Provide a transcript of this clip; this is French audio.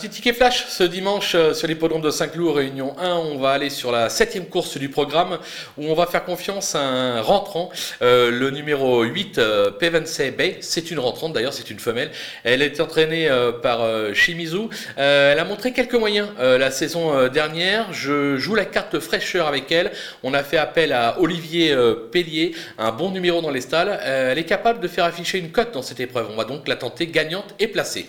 Petit ticket flash ce dimanche euh, sur l'hippodrome de Saint-Cloud, Réunion 1. On va aller sur la septième course du programme où on va faire confiance à un rentrant, euh, le numéro 8, euh, Pevensey Bay. C'est une rentrante d'ailleurs, c'est une femelle. Elle est entraînée euh, par Shimizu. Elle a montré quelques moyens la saison dernière. Je joue la carte fraîcheur avec elle. On a fait appel à Olivier Pellier, un bon numéro dans les stalles. Elle est capable de faire afficher une cote dans cette épreuve. On va donc la tenter gagnante et placée.